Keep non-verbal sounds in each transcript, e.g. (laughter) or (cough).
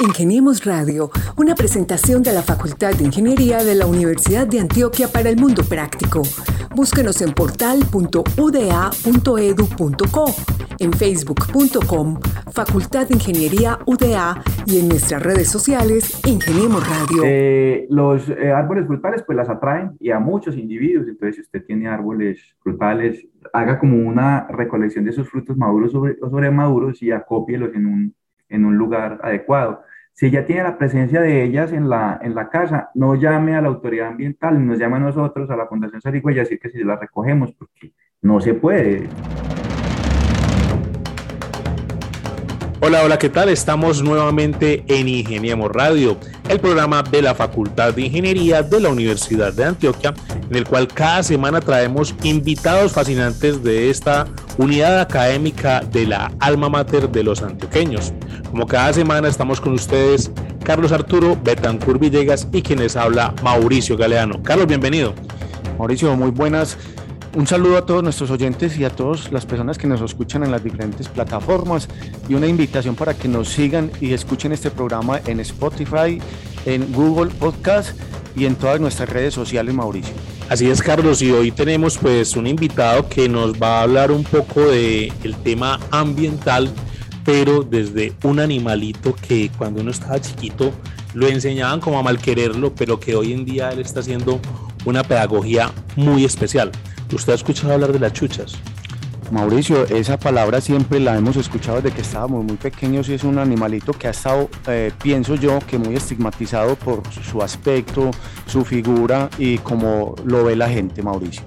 Ingeniemos Radio, una presentación de la Facultad de Ingeniería de la Universidad de Antioquia para el Mundo Práctico. Búsquenos en portal.uda.edu.co, en facebook.com, Facultad de Ingeniería UDA y en nuestras redes sociales, Ingeniemos Radio. Eh, los eh, árboles frutales pues las atraen y a muchos individuos, entonces si usted tiene árboles frutales, haga como una recolección de esos frutos maduros o sobre maduros y acópielos en un, en un lugar adecuado. Si ya tiene la presencia de ellas en la, en la casa, no llame a la autoridad ambiental, nos llame a nosotros, a la Fundación Sarigüeya, decir que si las recogemos, porque no se puede. Hola, hola, ¿qué tal? Estamos nuevamente en Ingeniemos Radio, el programa de la Facultad de Ingeniería de la Universidad de Antioquia, en el cual cada semana traemos invitados fascinantes de esta unidad académica de la alma mater de los antioqueños. Como cada semana estamos con ustedes Carlos Arturo Betancur Villegas y quienes habla Mauricio Galeano. Carlos, bienvenido. Mauricio, muy buenas un saludo a todos nuestros oyentes y a todas las personas que nos escuchan en las diferentes plataformas y una invitación para que nos sigan y escuchen este programa en Spotify, en Google Podcast y en todas nuestras redes sociales, Mauricio. Así es, Carlos, y hoy tenemos pues un invitado que nos va a hablar un poco de tema ambiental, pero desde un animalito que cuando uno estaba chiquito lo enseñaban como a mal quererlo, pero que hoy en día él está haciendo una pedagogía muy especial. ¿Usted ha escuchado hablar de las chuchas? Mauricio, esa palabra siempre la hemos escuchado desde que estábamos muy pequeños y es un animalito que ha estado, eh, pienso yo, que muy estigmatizado por su aspecto, su figura y como lo ve la gente, Mauricio.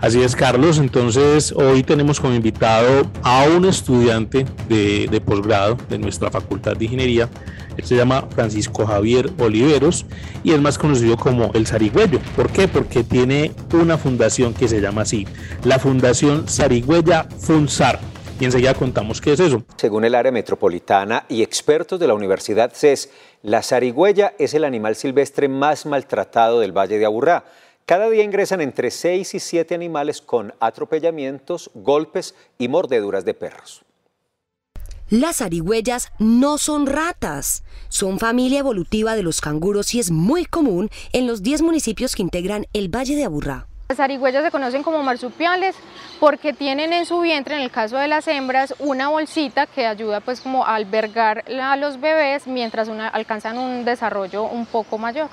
Así es, Carlos. Entonces, hoy tenemos como invitado a un estudiante de, de posgrado de nuestra Facultad de Ingeniería. Él se llama Francisco Javier Oliveros y es más conocido como el Sarigüeyo. ¿Por qué? Porque tiene una fundación que se llama así, la Fundación Sarigüeya FUNSAR. Y enseguida contamos qué es eso. Según el área metropolitana y expertos de la Universidad CES, la zarigüeya es el animal silvestre más maltratado del Valle de Aburrá cada día ingresan entre 6 y 7 animales con atropellamientos, golpes y mordeduras de perros. Las arigüeyas no son ratas, son familia evolutiva de los canguros y es muy común en los 10 municipios que integran el Valle de Aburrá. Las arigüeyas se conocen como marsupiales porque tienen en su vientre, en el caso de las hembras, una bolsita que ayuda pues como a albergar a los bebés mientras alcanzan un desarrollo un poco mayor.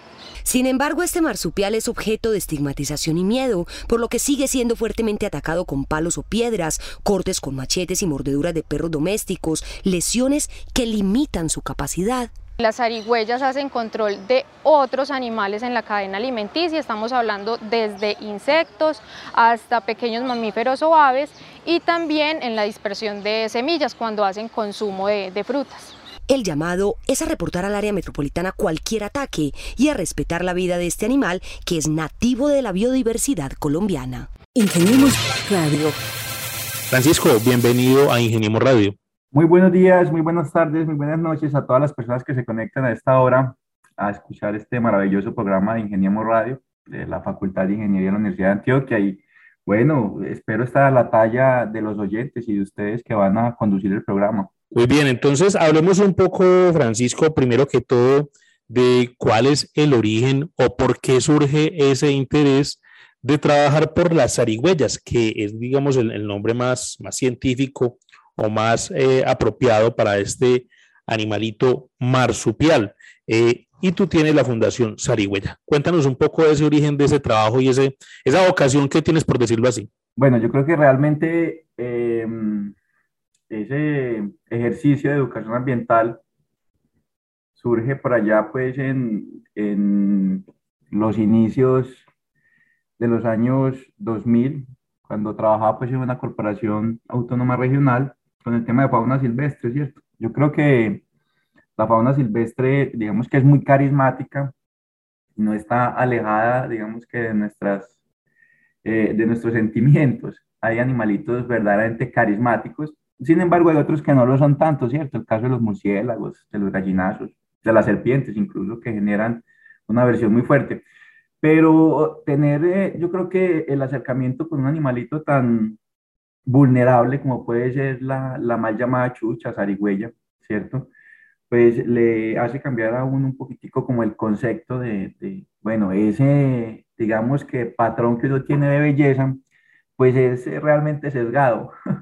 Sin embargo, este marsupial es objeto de estigmatización y miedo, por lo que sigue siendo fuertemente atacado con palos o piedras, cortes con machetes y mordeduras de perros domésticos, lesiones que limitan su capacidad. Las zarigüeyas hacen control de otros animales en la cadena alimenticia, estamos hablando desde insectos hasta pequeños mamíferos o aves y también en la dispersión de semillas cuando hacen consumo de, de frutas. El llamado es a reportar al área metropolitana cualquier ataque y a respetar la vida de este animal que es nativo de la biodiversidad colombiana. Ingeniemos Radio. Francisco, bienvenido a Ingeniemos Radio. Muy buenos días, muy buenas tardes, muy buenas noches a todas las personas que se conectan a esta hora a escuchar este maravilloso programa de Ingeniemos Radio de la Facultad de Ingeniería de la Universidad de Antioquia. Y bueno, espero estar a la talla de los oyentes y de ustedes que van a conducir el programa. Muy bien, entonces hablemos un poco, Francisco, primero que todo, de cuál es el origen o por qué surge ese interés de trabajar por las zarigüeyas, que es, digamos, el, nombre más, más científico o más eh, apropiado para este animalito marsupial. Eh, y tú tienes la Fundación Sarigüeya. Cuéntanos un poco de ese origen de ese trabajo y ese, esa vocación que tienes, por decirlo así. Bueno, yo creo que realmente em, ese ejercicio de educación ambiental surge por allá pues en, en los inicios de los años 2000, cuando trabajaba pues en una corporación autónoma regional con el tema de fauna silvestre, ¿cierto? Yo creo que la fauna silvestre, digamos que es muy carismática, no está alejada, digamos que de, nuestras, eh, de nuestros sentimientos. Hay animalitos verdaderamente carismáticos, sin embargo hay otros que no lo son tanto, ¿cierto? El caso de los murciélagos, de los gallinazos, de las serpientes incluso, que generan una versión muy fuerte. Pero tener, eh, yo creo que el acercamiento con un animalito tan, vulnerable como puede ser la, la mal llamada chucha, zarigüeya, ¿cierto? pues le hace cambiar a uno un poquitico como el concepto de, de, bueno, ese, digamos que patrón que uno tiene de belleza, pues es realmente sesgado, (laughs)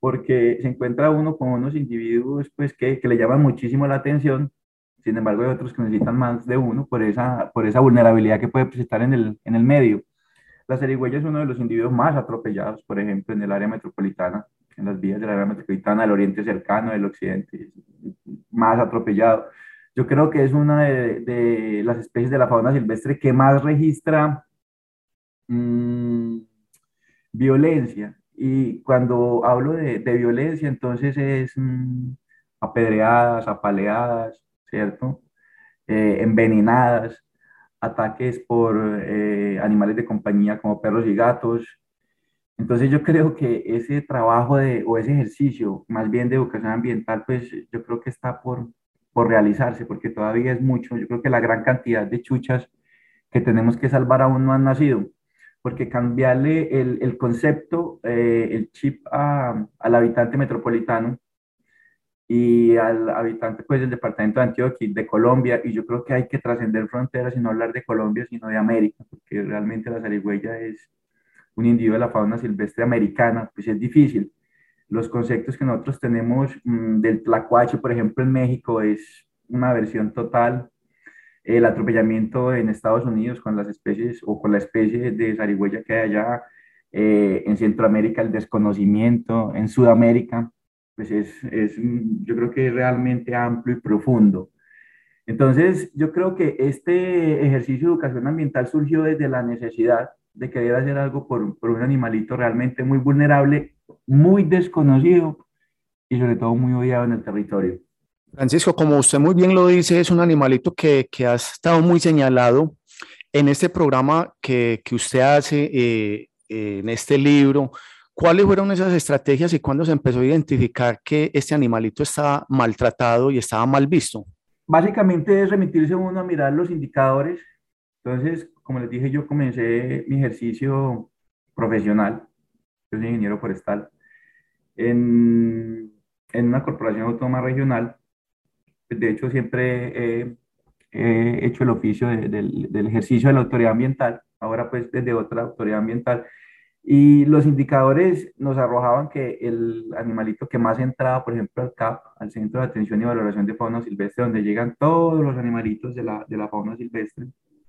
porque se encuentra uno con unos individuos pues que, que le llaman muchísimo la atención, sin embargo hay otros que necesitan más de uno por esa, por esa vulnerabilidad que puede presentar en el, en el medio. La zarigüeya es uno de los individuos más atropellados, por ejemplo, en el área metropolitana, en las vías del área metropolitana, del oriente cercano, del occidente, más atropellado. Yo creo que es una de, de las especies de la fauna silvestre que más registra mmm, violencia. Y cuando hablo de, de violencia, entonces es mmm, apedreadas, apaleadas, ¿cierto? Eh, envenenadas, ataques por eh, animales de compañía como perros y gatos. Entonces yo creo que ese trabajo de, o ese ejercicio, más bien de educación ambiental, pues yo creo que está por, por realizarse, porque todavía es mucho. Yo creo que la gran cantidad de chuchas que tenemos que salvar aún no han nacido, porque cambiarle el, el concepto, eh, el chip a, al habitante metropolitano, y al habitante pues del departamento de Antioquia, de Colombia, y yo creo que hay que trascender fronteras y no hablar de Colombia, sino de América, porque realmente la zarigüeya es un individuo de la fauna silvestre americana, pues es difícil. Los conceptos que nosotros tenemos mmm, del tlacuache, por ejemplo, en México, es una versión total. El atropellamiento en Estados Unidos con las especies o con la especie de zarigüeya que hay allá, eh, en Centroamérica el desconocimiento, en Sudamérica, pues es, es, yo creo que es realmente amplio y profundo. Entonces, yo creo que este ejercicio de educación ambiental surgió desde la necesidad de querer hacer algo por, por un animalito realmente muy vulnerable, muy desconocido y sobre todo muy odiado en el territorio. Francisco, como usted muy bien lo dice, es un animalito que, que ha estado muy señalado en este programa que, que usted hace, eh, en este libro, ¿Cuáles fueron esas estrategias y cuándo se empezó a identificar que este animalito estaba maltratado y estaba mal visto? Básicamente es remitirse uno a mirar los indicadores. Entonces, como les dije, yo comencé mi ejercicio profesional. Soy ingeniero forestal en, en una corporación autónoma regional. De hecho, siempre he, he hecho el oficio de, del, ejercicio de la autoridad ambiental. Ahora, pues, desde otra autoridad ambiental y los indicadores nos arrojaban que el animalito que más entraba, por ejemplo, al CAP, al Centro de Atención y Valoración de Fauna Silvestre, donde llegan todos los animalitos de la, de la fauna silvestre,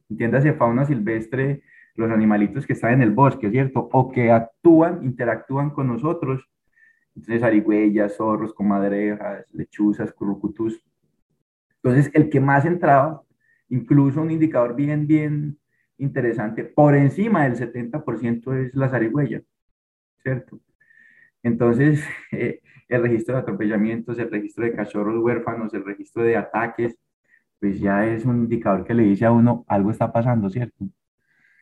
entiéndase fauna silvestre, los animalitos que están en el bosque, ¿cierto? O que actúan, interactúan con nosotros, entonces arigüeyas, zorros, comadrejas, lechuzas, currucutus. Entonces, el que más entraba, incluso un indicador bien, bien interesante, por encima del 70% es la zarigüeya, ¿cierto? Entonces, (laughs) eh, el registro de atropellamientos, el registro de cachorros huérfanos, el registro de ataques, pues ya es un indicador que le dice a uno algo está pasando, ¿cierto?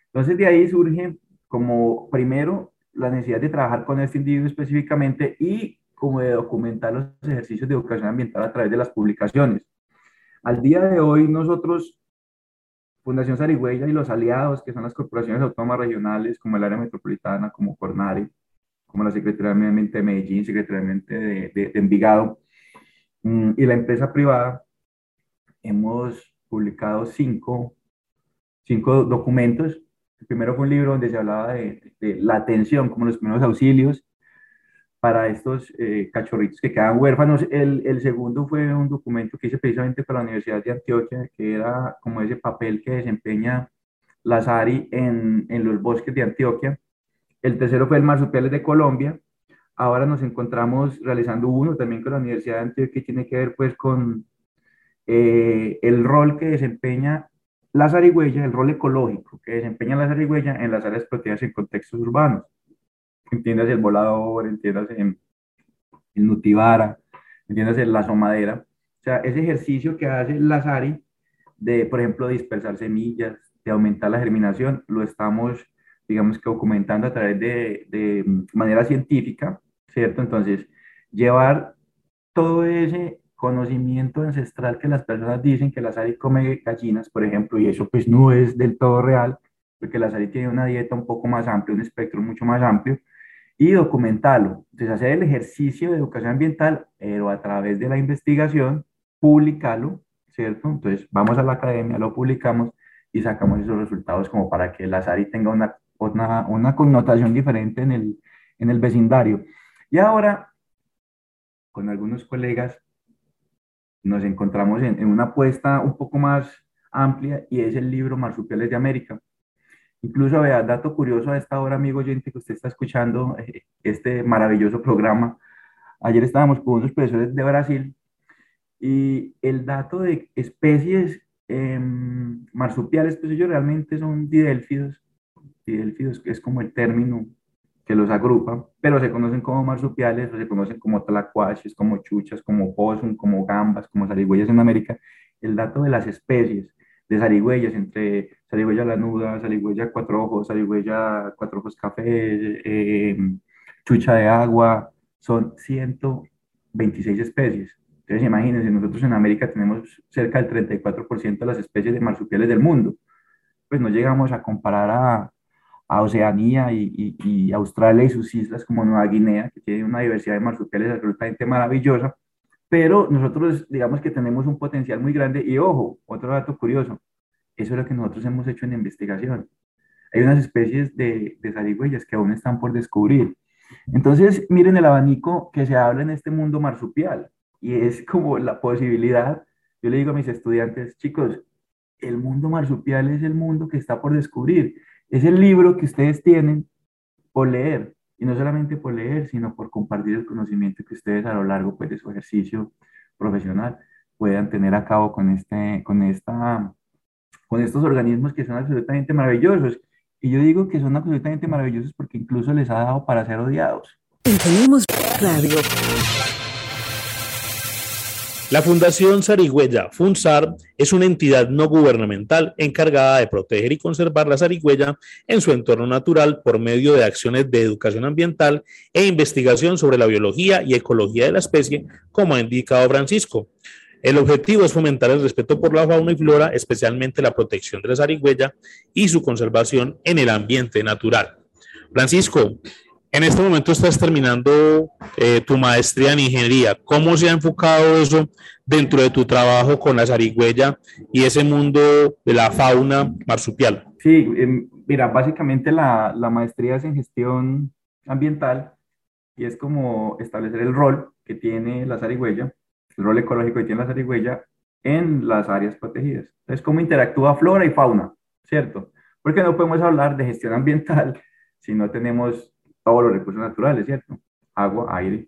Entonces de ahí surge como primero la necesidad de trabajar con este individuo específicamente y como de documentar los ejercicios de educación ambiental a través de las publicaciones. Al día de hoy nosotros Fundación Sarigüeya y los aliados, que son las corporaciones autónomas regionales, como el área metropolitana, como Cornare, como la Secretaría de Ambiente de Medellín, Secretaría de, de, de, Envigado, mm, y la empresa privada, hemos publicado cinco, cinco documentos. El primero fue un libro donde se hablaba de la atención, como los primeros auxilios, para estos eh, cachorritos que quedan huérfanos. El, el, segundo fue un documento que hice precisamente para la Universidad de Antioquia, que era como ese papel que desempeña la SARI en, en los bosques de Antioquia. El tercero fue el Marsupiales de Colombia. Ahora nos encontramos realizando uno también con la Universidad de Antioquia que tiene que ver pues con eh, el rol que desempeña la zarigüeya, el rol ecológico que desempeña la zarigüeya en las áreas protegidas en contextos urbanos entiendas el volador, entiendas el, el nutibara, entiendas la somadera. O sea, ese ejercicio que hace la SARI de, por ejemplo, dispersar semillas, de aumentar la germinación, lo estamos, digamos que documentando a través de, de manera científica, ¿cierto? Entonces, llevar todo ese conocimiento ancestral que las personas dicen que la SARI come gallinas, por ejemplo, y eso pues no es del todo real, porque la SARI tiene una dieta un poco más amplia, un espectro mucho más amplio, y documentarlo. Entonces, hacer el ejercicio de educación ambiental, pero a través de la investigación, publicarlo, ¿cierto? Entonces vamos a la academia, lo publicamos y sacamos esos resultados como para que la SARI tenga una, una, una connotación diferente en el, en el vecindario. Y ahora, con algunos colegas, nos encontramos en, en, una apuesta un poco más amplia y es el libro Marsupiales de América. Incluso, vea, dato curioso a esta hora, amigo oyente, que usted está escuchando eh, este maravilloso programa. Ayer estábamos con unos profesores de Brasil y el dato de especies eh, marsupiales, pues ellos realmente son didélfidos. Didélfidos es como el término que los agrupa, pero se conocen como marsupiales, o se conocen como tlacuaches, como chuchas, como possum, como gambas, como zarigüeyas en América. El dato de las especies de zarigüeyas, entre zarigüeya lanuda, zarigüeya cuatro ojos, zarigüeya cuatro ojos café, eh, chucha de agua, son 126 especies. Entonces, imagínense, nosotros en América tenemos cerca del 34% de las especies de marsupiales del mundo. Pues no llegamos a comparar a, a Oceanía y, y, Australia y sus islas como Nueva Guinea, que tiene una diversidad de marsupiales absolutamente maravillosa, pero nosotros digamos que tenemos un potencial muy grande y ojo, otro dato curioso, eso es lo que nosotros hemos hecho en investigación. Hay unas especies de, de zarigüeyas que aún están por descubrir. Entonces, miren el abanico que se habla en este mundo marsupial y es como la posibilidad, yo le digo a mis estudiantes, chicos, el mundo marsupial es el mundo que está por descubrir, es el libro que ustedes tienen por leer, y no solamente por leer, sino por compartir el conocimiento que ustedes a lo largo pues, de su ejercicio profesional puedan tener a cabo con, este, con, esta, con estos organismos que son absolutamente maravillosos. Y yo digo que son absolutamente maravillosos porque incluso les ha dado para ser odiados. Tenemos radio. La Fundación Sarigüeya, FUNSAR, es una entidad no gubernamental encargada de proteger y conservar la zarigüeya en su entorno natural por medio de acciones de educación ambiental e investigación sobre la biología y ecología de la especie, como ha indicado Francisco. El objetivo es fomentar el respeto por la fauna y flora, especialmente la protección de la zarigüeya y su conservación en el ambiente natural. Francisco, en este momento estás terminando eh, tu maestría en ingeniería. ¿Cómo se ha enfocado eso dentro de tu trabajo con la zarigüeya y ese mundo de la fauna marsupial? Sí, em, mira, básicamente la, la maestría es en gestión ambiental y es como establecer el rol que tiene la zarigüeya, el rol ecológico que tiene la zarigüeya en las áreas protegidas. Es cómo interactúa flora y fauna, ¿cierto? Porque no podemos hablar de gestión ambiental (laughs) si no tenemos todos los recursos naturales, ¿cierto? Agua, aire,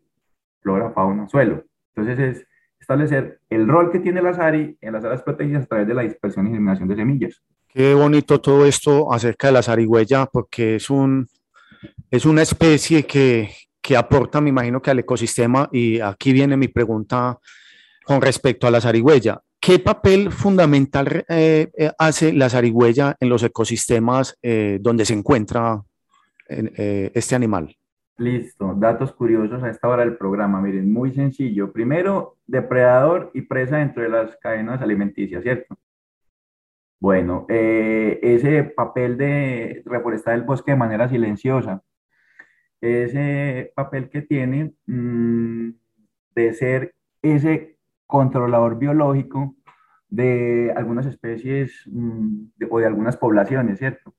flora, fauna, suelo. Entonces es establecer el rol que tiene la SARI en las áreas protegidas a través de la dispersión y eliminación de semillas. Qué bonito todo esto acerca de la zarigüeya, porque es, un, es una especie que, que aporta, me imagino que al ecosistema, y aquí viene mi pregunta con respecto a la zarigüeya. ¿Qué papel fundamental eh, eh, hace la zarigüeya en los ecosistemas eh, donde se encuentra este animal? Listo, datos curiosos a esta hora del programa. Miren, muy sencillo. Primero, depredador y presa dentro de las cadenas alimenticias, ¿cierto? Bueno, ese papel de reforestar el bosque de manera silenciosa, ese papel que tiene mm, de ser ese controlador biológico de algunas especies mm, o de algunas poblaciones, ¿cierto?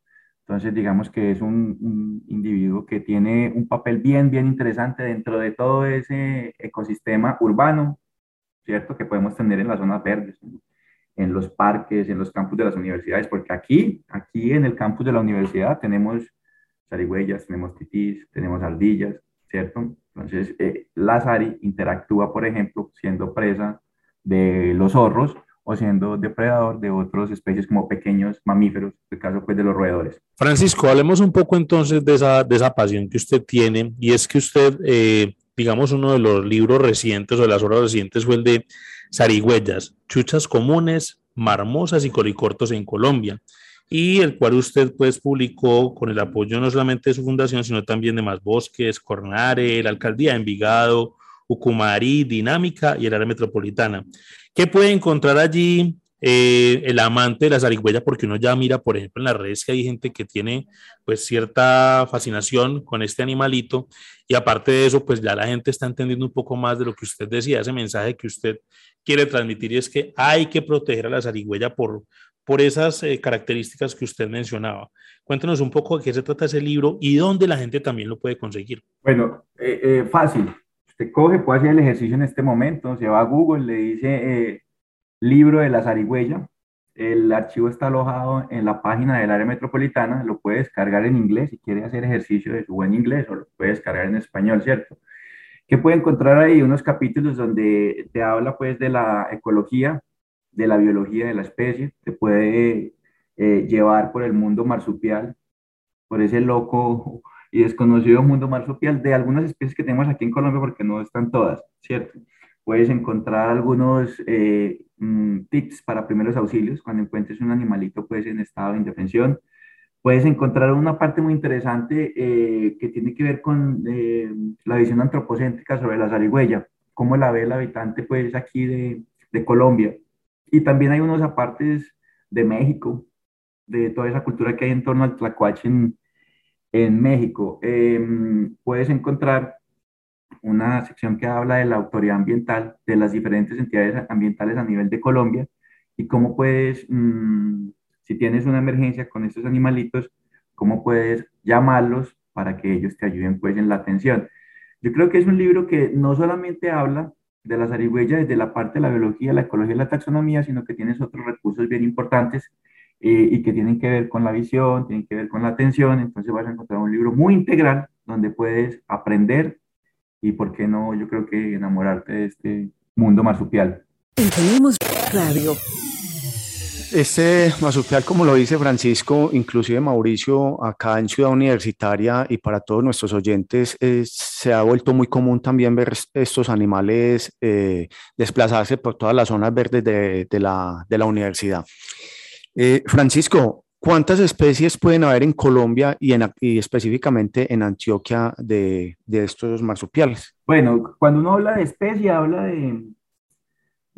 Entonces, digamos que es un, individuo que tiene un papel bien, bien interesante dentro de todo ese ecosistema urbano, ¿cierto? Que podemos tener en las zonas verdes, en los parques, en los campus de las universidades, porque aquí, aquí en el campus de la universidad tenemos zarigüeyas, tenemos titís, tenemos ardillas, ¿cierto? Entonces, eh, la Sari interactúa, por ejemplo, siendo presa de los zorros o siendo depredador de otras especies como pequeños mamíferos, el caso pues de los roedores. Francisco, hablemos un poco entonces de esa, de esa pasión que usted tiene y es que usted, eh, digamos, uno de los libros recientes o de las obras recientes fue el de Zarigüeyas, chuchas comunes, marmosas y colicortos en Colombia y el cual usted pues publicó con el apoyo no solamente de su fundación, sino también de Más Bosques, Cornare, la Alcaldía de Envigado, Ucumarí, Dinámica y el área metropolitana. ¿Qué puede encontrar allí eh, el amante de la zarigüeya, porque uno ya mira, por ejemplo, en las redes que hay gente que tiene pues cierta fascinación con este animalito y aparte de eso, pues ya la gente está entendiendo un poco más de lo que usted decía, ese mensaje que usted quiere transmitir y es que hay que proteger a la zarigüeya por, por esas eh, características que usted mencionaba. Cuéntanos un poco de qué se trata ese libro y dónde la gente también lo puede conseguir. Bueno, eh, fácil. Usted coge, puede hacer el ejercicio en este momento, se va a Google, le dice libro de la zarigüeya. El archivo está alojado en la página del área metropolitana, lo puede descargar en inglés si quiere hacer ejercicio de su buen inglés o lo puede descargar en español, ¿cierto? ¿Qué puede encontrar ahí? Unos capítulos donde te habla pues de la ecología, de la biología de la especie, te puede eh, llevar por el mundo marsupial, por ese loco y desconocido mundo marsupial de algunas especies que tenemos aquí en Colombia porque no están todas, ¿cierto? puedes encontrar algunos eh, mm, tips para primeros auxilios cuando encuentres un animalito pues en estado de indefensión. Puedes encontrar una parte muy interesante eh, que tiene que ver con la visión antropocéntrica sobre la zarigüeya, cómo la ve el habitante pues aquí de Colombia. Y también hay unos apartes de México, de toda esa cultura que hay en torno al tlacuache en, en México. Em, puedes encontrar una sección que habla de la autoridad ambiental de las diferentes entidades ambientales a nivel de Colombia y cómo puedes, mm, si tienes una emergencia con estos animalitos, cómo puedes llamarlos para que ellos te ayuden pues en la atención. Yo creo que es un libro que no solamente habla de la zarigüeya desde la parte de la biología, la ecología y la taxonomía, sino que tienes otros recursos bien importantes eh, y que tienen que ver con la visión, tienen que ver con la atención. Entonces vas a encontrar un libro muy integral donde puedes aprender y por qué no, yo creo que enamorarte de este mundo marsupial. Tenemos radio. Este marsupial, como lo dice Francisco, inclusive Mauricio, acá en Ciudad Universitaria y para todos nuestros oyentes, se ha vuelto muy común también ver estos animales eh, desplazarse por todas las zonas verdes de, la, universidad. Eh, Francisco, ¿Cuántas especies pueden haber en Colombia y, en, específicamente en Antioquia de, de, estos marsupiales? Bueno, cuando uno habla de especie, habla de,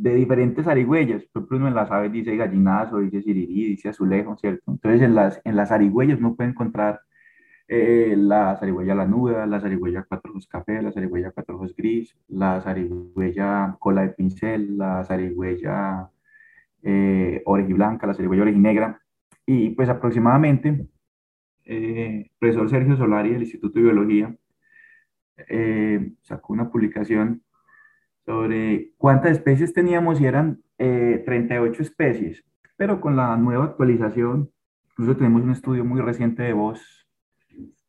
de diferentes arigüeyas. Por ejemplo, en las aves dice gallinazo, dice sirirí, dice azulejo, ¿cierto? Entonces, en las, en las arigüeyas uno puede encontrar eh, la zarigüeya lanuda, la zarigüeya cuatro ojos café, la zarigüeya cuatro ojos gris, la zarigüeya cola de pincel, la zarigüeya eh, orejiblanca, la zarigüeya orejinegra y pues aproximadamente, eh, el profesor Sergio Solari del Instituto de Biología eh, sacó una publicación sobre cuántas especies teníamos y eran 38 eh, especies, pero con la nueva actualización, incluso tenemos un estudio muy reciente de Voss,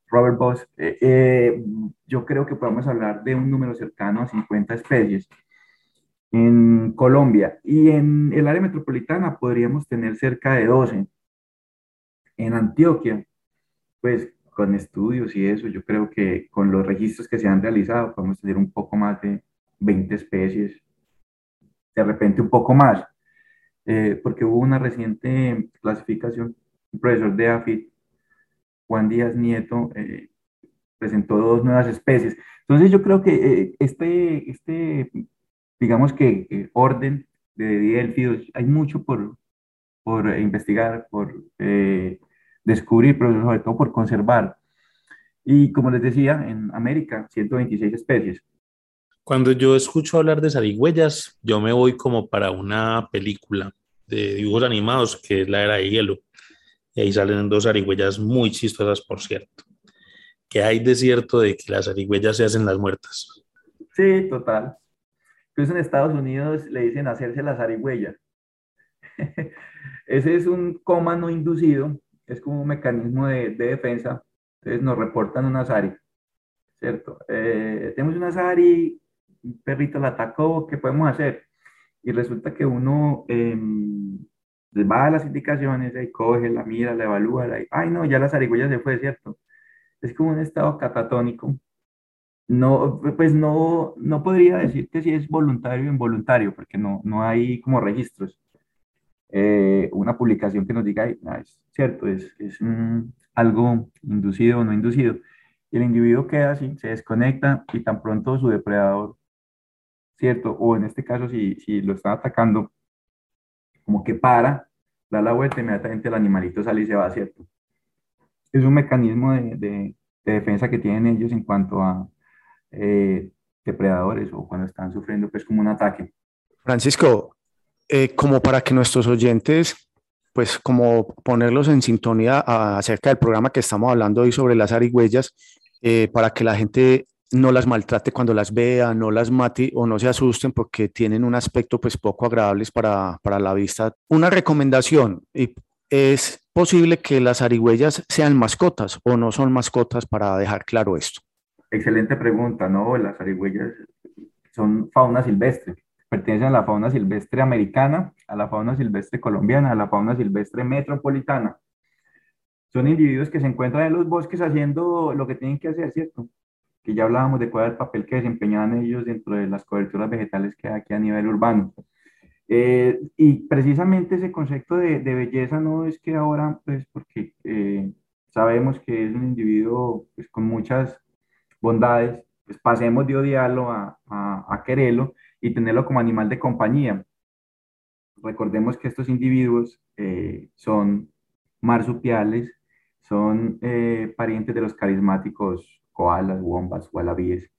Robert Voss, yo creo que podemos hablar de un número cercano a 50 especies en Colombia y en el área metropolitana podríamos tener cerca de 12. En Antioquia, pues con estudios y eso, yo creo que con los registros que se han realizado podemos tener un poco más de 20 especies, de repente un poco más, eh, porque hubo una reciente clasificación, un profesor de AFIT, Juan Díaz Nieto, eh, presentó dos nuevas especies. Entonces yo creo que eh, este, este, digamos que orden de Dielfidos, hay mucho por, por investigar, por descubrir, pero sobre todo por conservar. Y como les decía, en América, 126 especies. Cuando yo escucho hablar de zarigüeyas, yo me voy como para una película de dibujos animados que es la era de hielo. Y ahí salen dos zarigüeyas muy chistosas, por cierto. Que hay de cierto de que las zarigüeyas se hacen las muertas. Sí, total. Incluso en Estados Unidos le dicen hacerse la zarigüeya. (laughs) Ese es un coma no inducido, es como un mecanismo de, defensa. Entonces nos reportan una SARI, ¿cierto? Eh, tenemos una SARI, un perrito la atacó, ¿qué podemos hacer? Y resulta que uno eh, va a las indicaciones, y coge, la mira, la evalúa, la, ay no, ya la zarigüeya se fue, ¿cierto? Es como un estado catatónico. No, pues no, no podría decirte si es voluntario o involuntario, porque no, no hay como registros. Eh, una publicación que nos diga, ah, es cierto, es, es algo inducido o no inducido. Y el individuo queda así, se desconecta y tan pronto su depredador, ¿cierto? O en este caso, si, si lo está atacando, como que para, da la vuelta, inmediatamente el animalito sale y se va, ¿cierto? Es un mecanismo de, de, defensa que tienen ellos en cuanto a eh, depredadores o cuando están sufriendo pues como un ataque. Francisco, eh, como para que nuestros oyentes, pues como ponerlos en sintonía acerca del programa que estamos hablando hoy sobre las arigüellas, eh, para que la gente no las maltrate cuando las vea, no las mate o no se asusten porque tienen un aspecto pues poco agradables para, para la vista. Una recomendación, ¿es posible que las arigüellas sean mascotas o no son mascotas para dejar claro esto? Excelente pregunta, ¿no? Las arigüellas son fauna silvestre, pertenecen a la fauna silvestre americana, a la fauna silvestre colombiana, a la fauna silvestre metropolitana. Son individuos que se encuentran en los bosques haciendo lo que tienen que hacer, ¿cierto? Que ya hablábamos de cuál es el papel que desempeñaban ellos dentro de las coberturas vegetales que hay aquí a nivel urbano. Eh, y precisamente ese concepto de, de, belleza no es que ahora, pues porque eh, sabemos que es un individuo pues, con muchas bondades, pues pasemos de odiarlo a, a, a quererlo y tenerlo como animal de compañía. Recordemos que estos individuos eh, son marsupiales, son parientes de los carismáticos koalas, wombats, wallabies,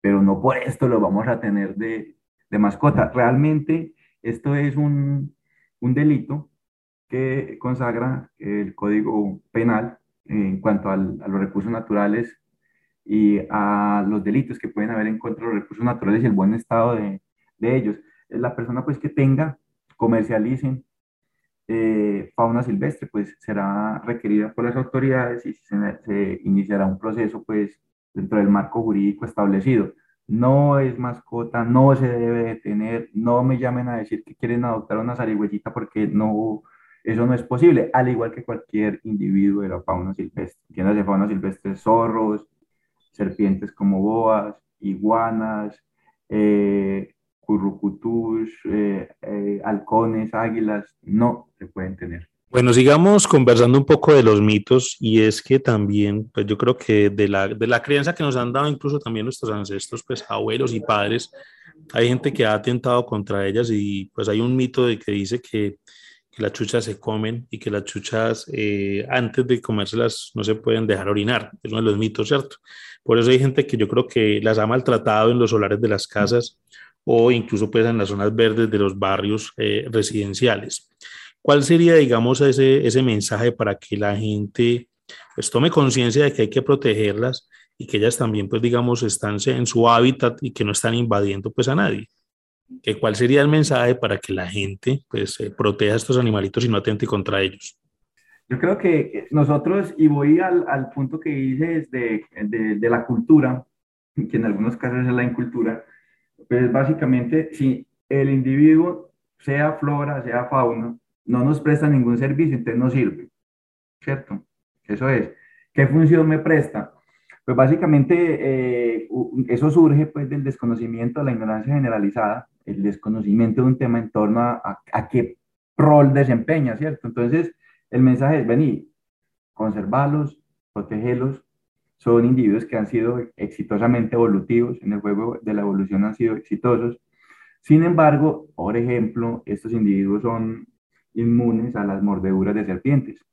pero no por esto lo vamos a tener de, de mascota. Realmente esto es un, un, delito que consagra el Código Penal en cuanto al, a los recursos naturales y a los delitos que pueden haber en contra de los recursos naturales y el buen estado de, de ellos. La persona pues que tenga, comercialicen eh, fauna silvestre, pues será requerida por las autoridades y se, iniciará un proceso pues dentro del marco jurídico establecido. No es mascota, no se debe detener, no me llamen a decir que quieren adoptar una zarigüeyita porque no, eso no es posible, al igual que cualquier individuo de la fauna silvestre. de fauna silvestre, zorros, serpientes como boas, iguanas, eh, currucutus, eh, eh, halcones, águilas, no se pueden tener. Bueno, sigamos conversando un poco de los mitos y es que también, pues yo creo que de la, de la creencia que nos han dado incluso también nuestros ancestros, pues abuelos y padres, hay gente que ha atentado contra ellas y pues hay un mito de que dice que, que las chuchas se comen y que las chuchas eh, antes de comérselas no se pueden dejar orinar, es uno de los mitos, ¿cierto? Por eso hay gente que yo creo que las ha maltratado en los solares de las casas o incluso pues en las zonas verdes de los barrios eh, residenciales. ¿Cuál sería, digamos, ese, ese mensaje para que la gente pues tome conciencia de que hay que protegerlas y que ellas también, pues digamos, están en su hábitat y que no están invadiendo pues a nadie? ¿Que ¿Cuál sería el mensaje para que la gente pues eh, proteja a estos animalitos y no atente contra ellos? Yo creo que nosotros, y voy al, al punto que dices de, de, la cultura, que en algunos casos es la incultura, pues básicamente, si el individuo, sea flora, sea fauna, no nos presta ningún servicio, entonces no sirve, ¿cierto? Eso es. ¿Qué función me presta? Pues básicamente eh, eso surge pues del desconocimiento, de la ignorancia generalizada, el desconocimiento de un tema en torno a, a, qué rol desempeña, ¿cierto? Entonces, el mensaje es venir, conservarlos, protegerlos, son individuos que han sido exitosamente evolutivos, en el juego de la evolución han sido exitosos. Sin embargo, por ejemplo, estos individuos son inmunes a las mordeduras de serpientes.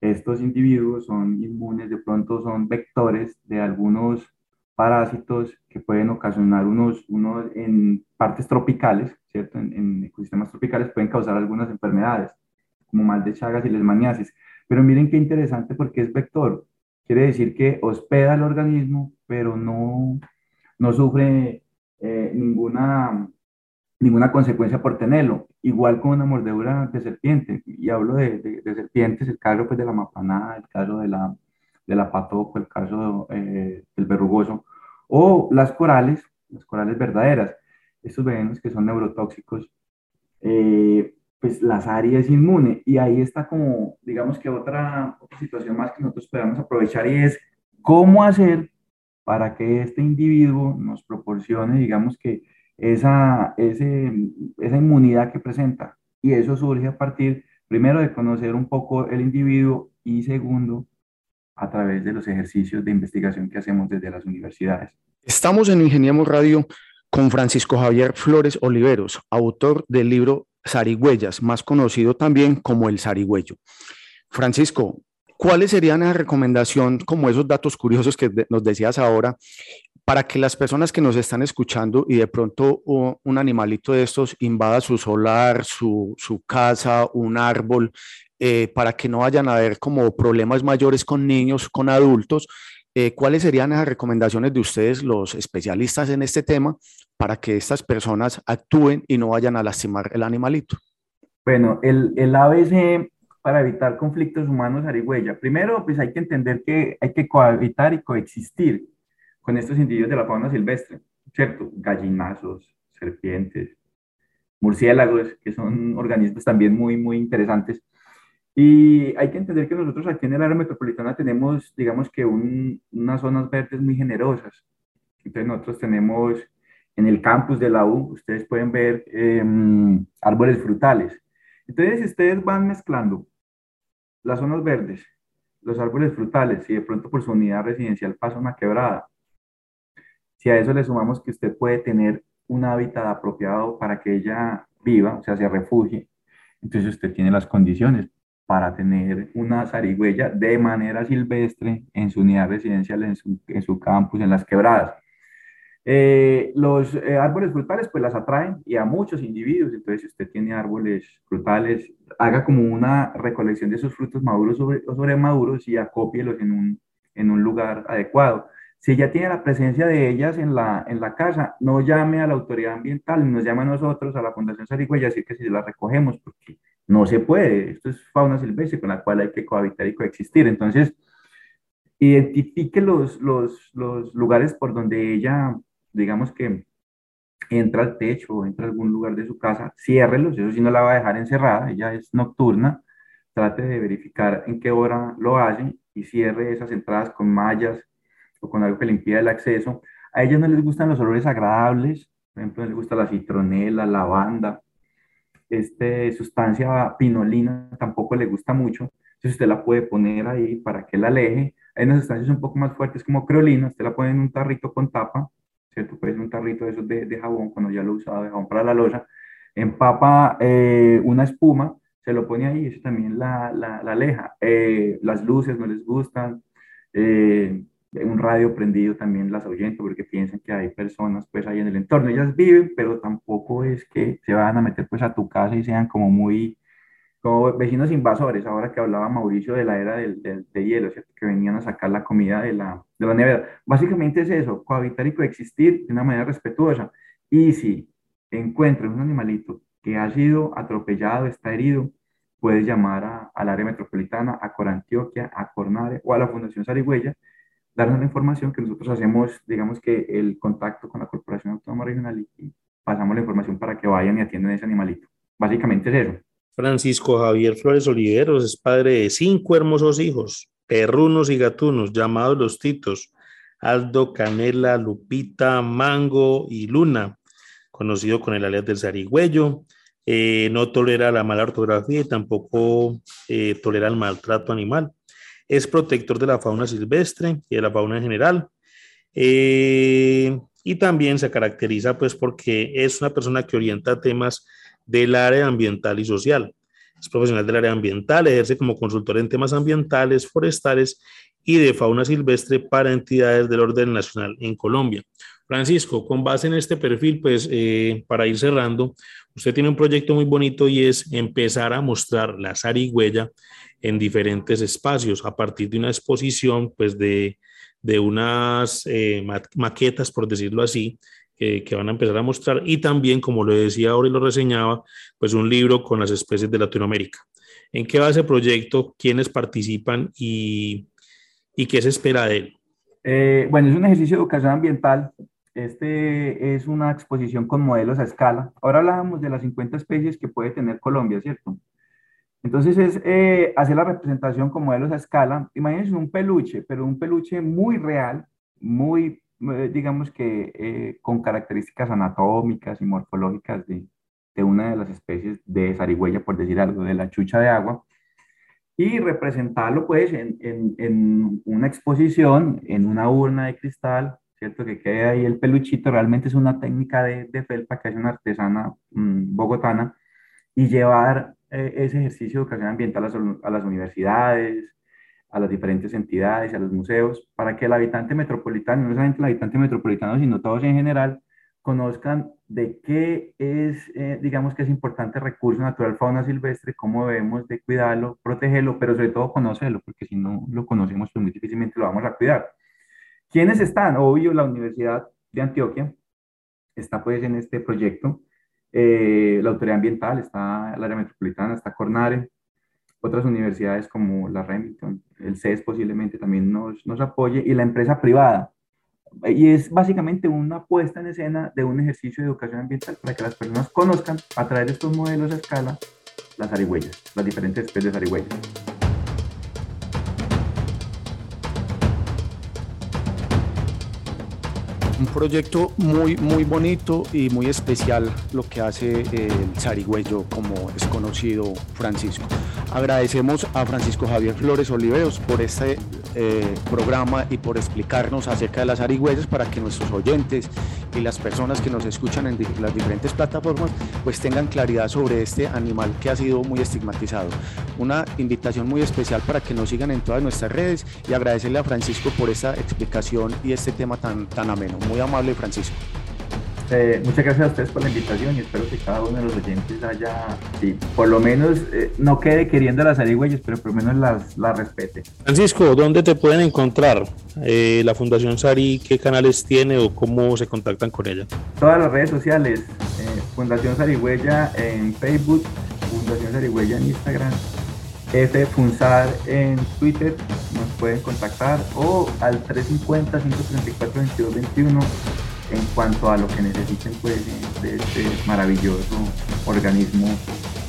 Estos individuos son inmunes, de pronto son vectores de algunos parásitos que pueden ocasionar unos, unos en partes tropicales, ¿cierto? En, en, ecosistemas tropicales pueden causar algunas enfermedades, como mal de Chagas y lesmaniasis. Pero miren qué interesante porque es vector. Quiere decir que hospeda el organismo, pero no, no sufre eh, ninguna, ninguna consecuencia por tenerlo. Igual con una mordedura de serpiente. Y hablo de, de, serpientes, el caso pues, de la mapanada, el caso de la, de la patoco, el caso eh, del verrugoso. O las corales, las corales verdaderas. Estos venenos que son neurotóxicos. Eh, pues las áreas inmune. Y ahí está como, digamos que otra, otra situación más que nosotros podemos aprovechar y es cómo hacer para que este individuo nos proporcione, digamos que esa, ese, esa inmunidad que presenta. Y eso surge a partir, primero, de conocer un poco el individuo y segundo, a través de los ejercicios de investigación que hacemos desde las universidades. Estamos en Ingeniemos Radio con Francisco Javier Flores Oliveros, autor del libro zarigüeyas, más conocido también como el zarigüeyo. Francisco, ¿cuáles serían la recomendación, como esos datos curiosos que nos decías ahora, para que las personas que nos están escuchando y de pronto un animalito de estos invada su solar, su, casa, un árbol, eh, para que no vayan a haber como problemas mayores con niños, con adultos, eh, ¿cuáles serían las recomendaciones de ustedes, los especialistas en este tema, para que estas personas actúen y no vayan a lastimar el animalito? Bueno, el, el ABC para evitar conflictos humanos arigüeya. Primero, pues hay que entender que hay que cohabitar y coexistir con estos individuos de la fauna silvestre, ¿cierto? Gallinazos, serpientes, murciélagos, que son organismos también muy, muy interesantes. Y hay que entender que nosotros aquí en el área metropolitana tenemos, digamos que unas zonas verdes muy generosas. Entonces nosotros tenemos en el campus de la U, ustedes pueden ver em, árboles frutales. Entonces, si ustedes van mezclando las zonas verdes, los árboles frutales, y de pronto por su unidad residencial pasa una quebrada, si a eso le sumamos que usted puede tener un hábitat apropiado para que ella viva, o sea, se refugie, entonces usted tiene las condiciones para tener una zarigüeya de manera silvestre en su unidad residencial, en su, en su campus, en las quebradas. Eh, los eh, árboles frutales pues las atraen y a muchos individuos, entonces si usted tiene árboles frutales, haga como una recolección de esos frutos maduros sobre, o sobre maduros y acópielos en un, en un lugar adecuado. Si ya tiene la presencia de ellas en la, en la casa, no llame a la autoridad ambiental, nos llame a nosotros, a la Fundación Sarigüeya, así que si las recogemos, porque no se puede, esto es fauna silvestre con la cual hay que cohabitar y coexistir. Entonces, identifique los, los, los lugares por donde ella digamos que entra al techo o entra a algún lugar de su casa, ciérrelos, eso sí no la va a dejar encerrada, ella es nocturna, trate de verificar en qué hora lo hace y cierre esas entradas con mallas o con algo que le impida el acceso. A ellas no les gustan los olores agradables, por ejemplo, les gusta la citronela, la lavanda, este, sustancia pinolina tampoco le gusta mucho, entonces usted la puede poner ahí para que la aleje. Hay unas sustancias un poco más fuertes como creolina, usted la pone en un tarrito con tapa ¿cierto? Puede un tarrito de esos de, jabón, cuando ya lo usaba de jabón para la losa, empapa eh, una espuma, se lo pone ahí, eso también la, la, la aleja. Eh, las luces no les gustan, eh, un radio prendido también las ahuyenta porque piensan que hay personas pues ahí en el entorno. Ellas viven, pero tampoco es que se van a meter pues a tu casa y sean como muy como vecinos invasores, ahora que hablaba Mauricio de la era del, de hielo, ¿cierto? que venían a sacar la comida de la, de la nevera. Básicamente es eso, cohabitar y coexistir de una manera respetuosa. Y si encuentran un animalito que ha sido atropellado, está herido, puedes llamar al área metropolitana, a Corantioquia, a Cornare o a la Fundación Sarigüeya, darnos la información que nosotros hacemos, digamos que el contacto con la Corporación Autónoma Regional y pasamos la información para que vayan y atiendan ese animalito. Básicamente es eso. Francisco Javier Flores Oliveros es padre de cinco hermosos hijos, perrunos y gatunos, llamados los Titos, Aldo, Canela, Lupita, Mango y Luna, conocido con el alias del zarigüeyo. Eh, no tolera la mala ortografía y tampoco eh, tolera el maltrato animal. Es protector de la fauna silvestre y de la fauna en general. Eh, y también se caracteriza pues porque es una persona que orienta temas del área ambiental y social. Es profesional del área ambiental, ejerce como consultor en temas ambientales, forestales y de fauna silvestre para entidades del orden nacional en Colombia. Francisco, con base en este perfil, pues eh, para ir cerrando, usted tiene un proyecto muy bonito y es empezar a mostrar la zarigüeya en diferentes espacios a partir de una exposición, pues de, de unas eh, maquetas, por decirlo así, que van a empezar a mostrar y también, como lo decía ahora y lo reseñaba, pues un libro con las especies de Latinoamérica. ¿En qué va ese proyecto? ¿Quiénes participan y, y qué se espera de él? Eh, bueno, es un ejercicio de educación ambiental. Este es una exposición con modelos a escala. Ahora hablábamos de las 50 especies que puede tener Colombia, ¿cierto? Entonces es eh, hacer la representación con modelos a escala. Imagínense un peluche, pero un peluche muy real, muy eh, digamos que eh, con características anatómicas y morfológicas de, de, una de las especies de zarigüeya, por decir algo, de la chucha de agua, y representarlo pues en, en, en una exposición, en una urna de cristal, ¿cierto? Que quede ahí el peluchito, realmente es una técnica de, de felpa que hace una artesana mm, bogotana, y llevar eh, ese ejercicio de educación ambiental a, a las universidades, a las diferentes entidades, a los museos, para que el habitante metropolitano, no solamente el habitante metropolitano, sino todos en general, conozcan de qué es, eh, digamos que es importante recurso natural fauna silvestre, cómo debemos de cuidarlo, protegerlo, pero sobre todo conocerlo, porque si no lo conocemos, pues muy difícilmente lo vamos a cuidar. ¿Quiénes están? Obvio, la Universidad de Antioquia está pues en este proyecto, eh, la Autoridad Ambiental, está el área metropolitana, está Cornare, otras universidades como la Remington, el CES posiblemente también nos, nos apoye, y la empresa privada, y es básicamente una puesta en escena de un ejercicio de educación ambiental para que las personas conozcan a través de estos modelos a escala las arihuellas, las diferentes especies de arihuellas. Un proyecto muy, muy bonito y muy especial lo que hace el zarigüeyo, como es conocido Francisco. Agradecemos a Francisco Javier Flores Oliveros por este eh, programa y por explicarnos acerca de las arigüeyas para que nuestros oyentes y las personas que nos escuchan en las diferentes plataformas pues tengan claridad sobre este animal que ha sido muy estigmatizado. Una invitación muy especial para que nos sigan en todas nuestras redes y agradecerle a Francisco por esta explicación y este tema tan, tan ameno. Muy amable Francisco. Eh, muchas gracias a ustedes por la invitación y espero que cada uno de los oyentes haya, sí, por lo menos eh, no quede queriendo las zarigüeyas, pero por lo menos las, las respete. Francisco, ¿dónde te pueden encontrar eh, la Fundación Sari? ¿Qué canales tiene o cómo se contactan con ella? Todas las redes sociales, Fundación Sarigüeya en Facebook, Fundación Sarigüeya en Instagram, F Funsar en Twitter, nos pueden contactar o al 350 534 2221 en cuanto a lo que necesiten pues, de este maravilloso organismo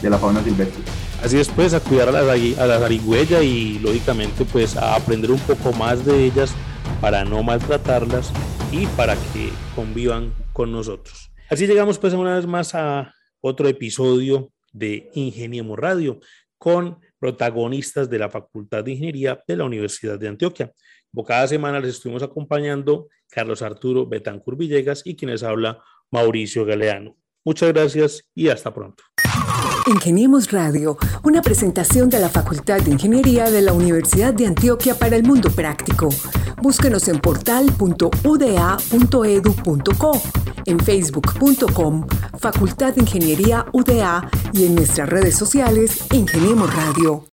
de la fauna silvestre. Así es, pues, a cuidar a la, a y lógicamente pues a aprender un poco más de ellas para no maltratarlas y para que convivan con nosotros. Así llegamos pues una vez más a otro episodio de Ingeniemos Radio con protagonistas de la Facultad de Ingeniería de la Universidad de Antioquia. Cada semana les estuvimos acompañando Carlos Arturo Betancur Villegas y quienes habla Mauricio Galeano. Muchas gracias y hasta pronto. Ingeniemos Radio, una presentación de la Facultad de Ingeniería de la Universidad de Antioquia para el Mundo Práctico. Búsquenos en portal.uda.edu.co, en facebook.com, Facultad de Ingeniería UDA y en nuestras redes sociales Ingeniemos Radio.